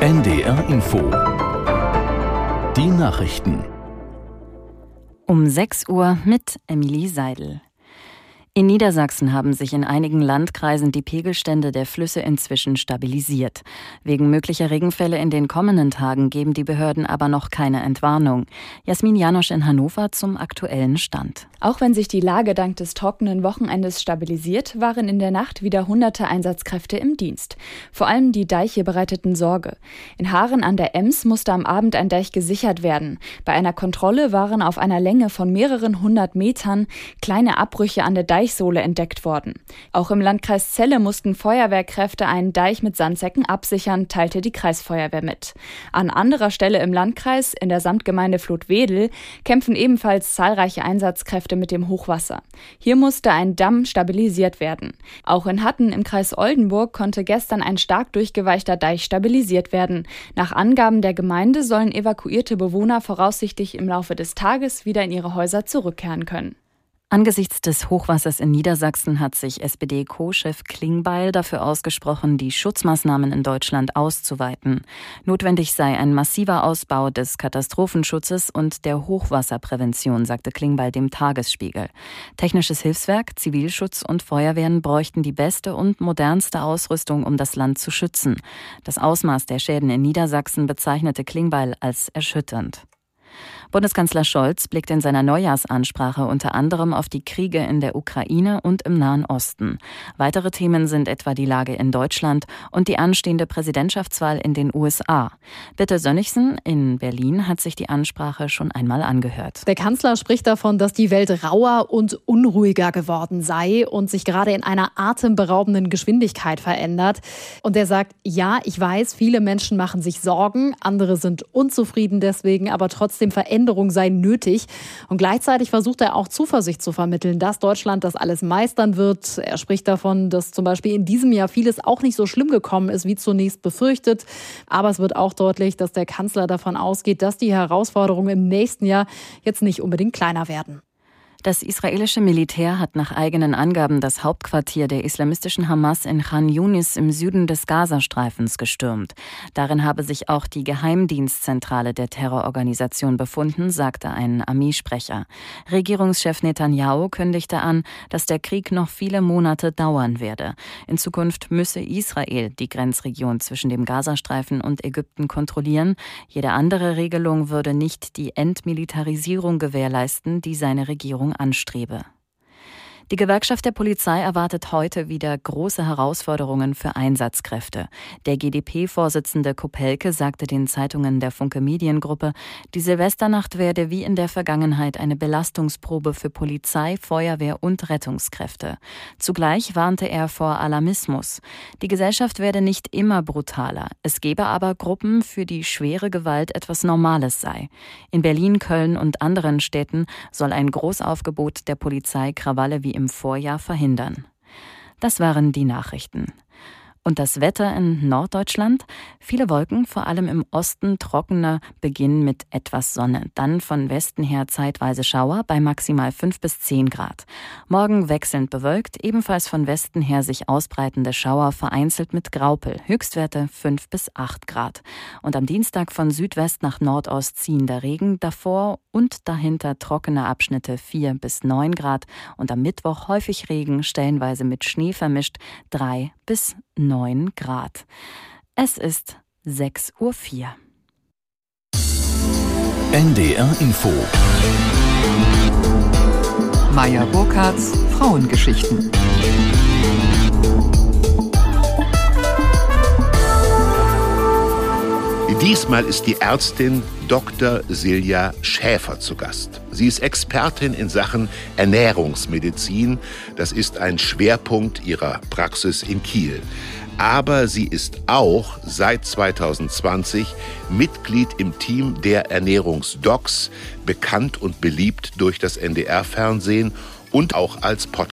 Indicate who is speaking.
Speaker 1: NDR Info. Die Nachrichten.
Speaker 2: Um 6 Uhr mit Emilie Seidel. In Niedersachsen haben sich in einigen Landkreisen die Pegelstände der Flüsse inzwischen stabilisiert. Wegen möglicher Regenfälle in den kommenden Tagen geben die Behörden aber noch keine Entwarnung. Jasmin Janosch in Hannover zum aktuellen Stand.
Speaker 3: Auch wenn sich die Lage dank des trockenen Wochenendes stabilisiert, waren in der Nacht wieder hunderte Einsatzkräfte im Dienst. Vor allem die Deiche bereiteten Sorge. In Haaren an der Ems musste am Abend ein Deich gesichert werden. Bei einer Kontrolle waren auf einer Länge von mehreren hundert Metern kleine Abbrüche an der Deich Deichsohle entdeckt worden. Auch im Landkreis Celle mussten Feuerwehrkräfte einen Deich mit Sandsäcken absichern, teilte die Kreisfeuerwehr mit. An anderer Stelle im Landkreis, in der Samtgemeinde Flutwedel, kämpfen ebenfalls zahlreiche Einsatzkräfte mit dem Hochwasser. Hier musste ein Damm stabilisiert werden. Auch in Hatten im Kreis Oldenburg konnte gestern ein stark durchgeweichter Deich stabilisiert werden. Nach Angaben der Gemeinde sollen evakuierte Bewohner voraussichtlich im Laufe des Tages wieder in ihre Häuser zurückkehren können.
Speaker 2: Angesichts des Hochwassers in Niedersachsen hat sich SPD-Co-Chef Klingbeil dafür ausgesprochen, die Schutzmaßnahmen in Deutschland auszuweiten. Notwendig sei ein massiver Ausbau des Katastrophenschutzes und der Hochwasserprävention, sagte Klingbeil dem Tagesspiegel. Technisches Hilfswerk, Zivilschutz und Feuerwehren bräuchten die beste und modernste Ausrüstung, um das Land zu schützen. Das Ausmaß der Schäden in Niedersachsen bezeichnete Klingbeil als erschütternd. Bundeskanzler Scholz blickt in seiner Neujahrsansprache unter anderem auf die Kriege in der Ukraine und im Nahen Osten. Weitere Themen sind etwa die Lage in Deutschland und die anstehende Präsidentschaftswahl in den USA. Bitte Sönnigsen in Berlin hat sich die Ansprache schon einmal angehört.
Speaker 4: Der Kanzler spricht davon, dass die Welt rauer und unruhiger geworden sei und sich gerade in einer atemberaubenden Geschwindigkeit verändert. Und er sagt, ja, ich weiß, viele Menschen machen sich Sorgen, andere sind unzufrieden deswegen, aber trotzdem verändern Veränderung sei nötig. Und gleichzeitig versucht er auch Zuversicht zu vermitteln, dass Deutschland das alles meistern wird. Er spricht davon, dass zum Beispiel in diesem Jahr vieles auch nicht so schlimm gekommen ist, wie zunächst befürchtet. Aber es wird auch deutlich, dass der Kanzler davon ausgeht, dass die Herausforderungen im nächsten Jahr jetzt nicht unbedingt kleiner werden.
Speaker 2: Das israelische Militär hat nach eigenen Angaben das Hauptquartier der islamistischen Hamas in Khan Yunis im Süden des Gazastreifens gestürmt. Darin habe sich auch die Geheimdienstzentrale der Terrororganisation befunden, sagte ein Armeesprecher. Regierungschef Netanyahu kündigte an, dass der Krieg noch viele Monate dauern werde. In Zukunft müsse Israel die Grenzregion zwischen dem Gazastreifen und Ägypten kontrollieren. Jede andere Regelung würde nicht die Entmilitarisierung gewährleisten, die seine Regierung anstrebe. Die Gewerkschaft der Polizei erwartet heute wieder große Herausforderungen für Einsatzkräfte. Der GdP-Vorsitzende Kopelke sagte den Zeitungen der Funke Mediengruppe, die Silvesternacht werde wie in der Vergangenheit eine Belastungsprobe für Polizei, Feuerwehr und Rettungskräfte. Zugleich warnte er vor Alarmismus. Die Gesellschaft werde nicht immer brutaler. Es gebe aber Gruppen, für die schwere Gewalt etwas Normales sei. In Berlin, Köln und anderen Städten soll ein Großaufgebot der Polizei Krawalle wie im Vorjahr verhindern. Das waren die Nachrichten. Und das Wetter in Norddeutschland? Viele Wolken, vor allem im Osten trockener Beginn mit etwas Sonne. Dann von Westen her zeitweise Schauer bei maximal 5 bis 10 Grad. Morgen wechselnd bewölkt, ebenfalls von Westen her sich ausbreitende Schauer vereinzelt mit Graupel. Höchstwerte 5 bis 8 Grad. Und am Dienstag von Südwest nach Nordost ziehender Regen, davor und dahinter trockene Abschnitte 4 bis 9 Grad. Und am Mittwoch häufig Regen, stellenweise mit Schnee vermischt 3 bis 9 Grad. Es ist 6.04 Uhr.
Speaker 1: NDR Info.
Speaker 5: Meier Burkhardts Frauengeschichten.
Speaker 6: Diesmal ist die Ärztin Dr. Silja Schäfer zu Gast. Sie ist Expertin in Sachen Ernährungsmedizin. Das ist ein Schwerpunkt ihrer Praxis in Kiel. Aber sie ist auch seit 2020 Mitglied im Team der Ernährungsdocs, bekannt und beliebt durch das NDR-Fernsehen und auch als Podcast.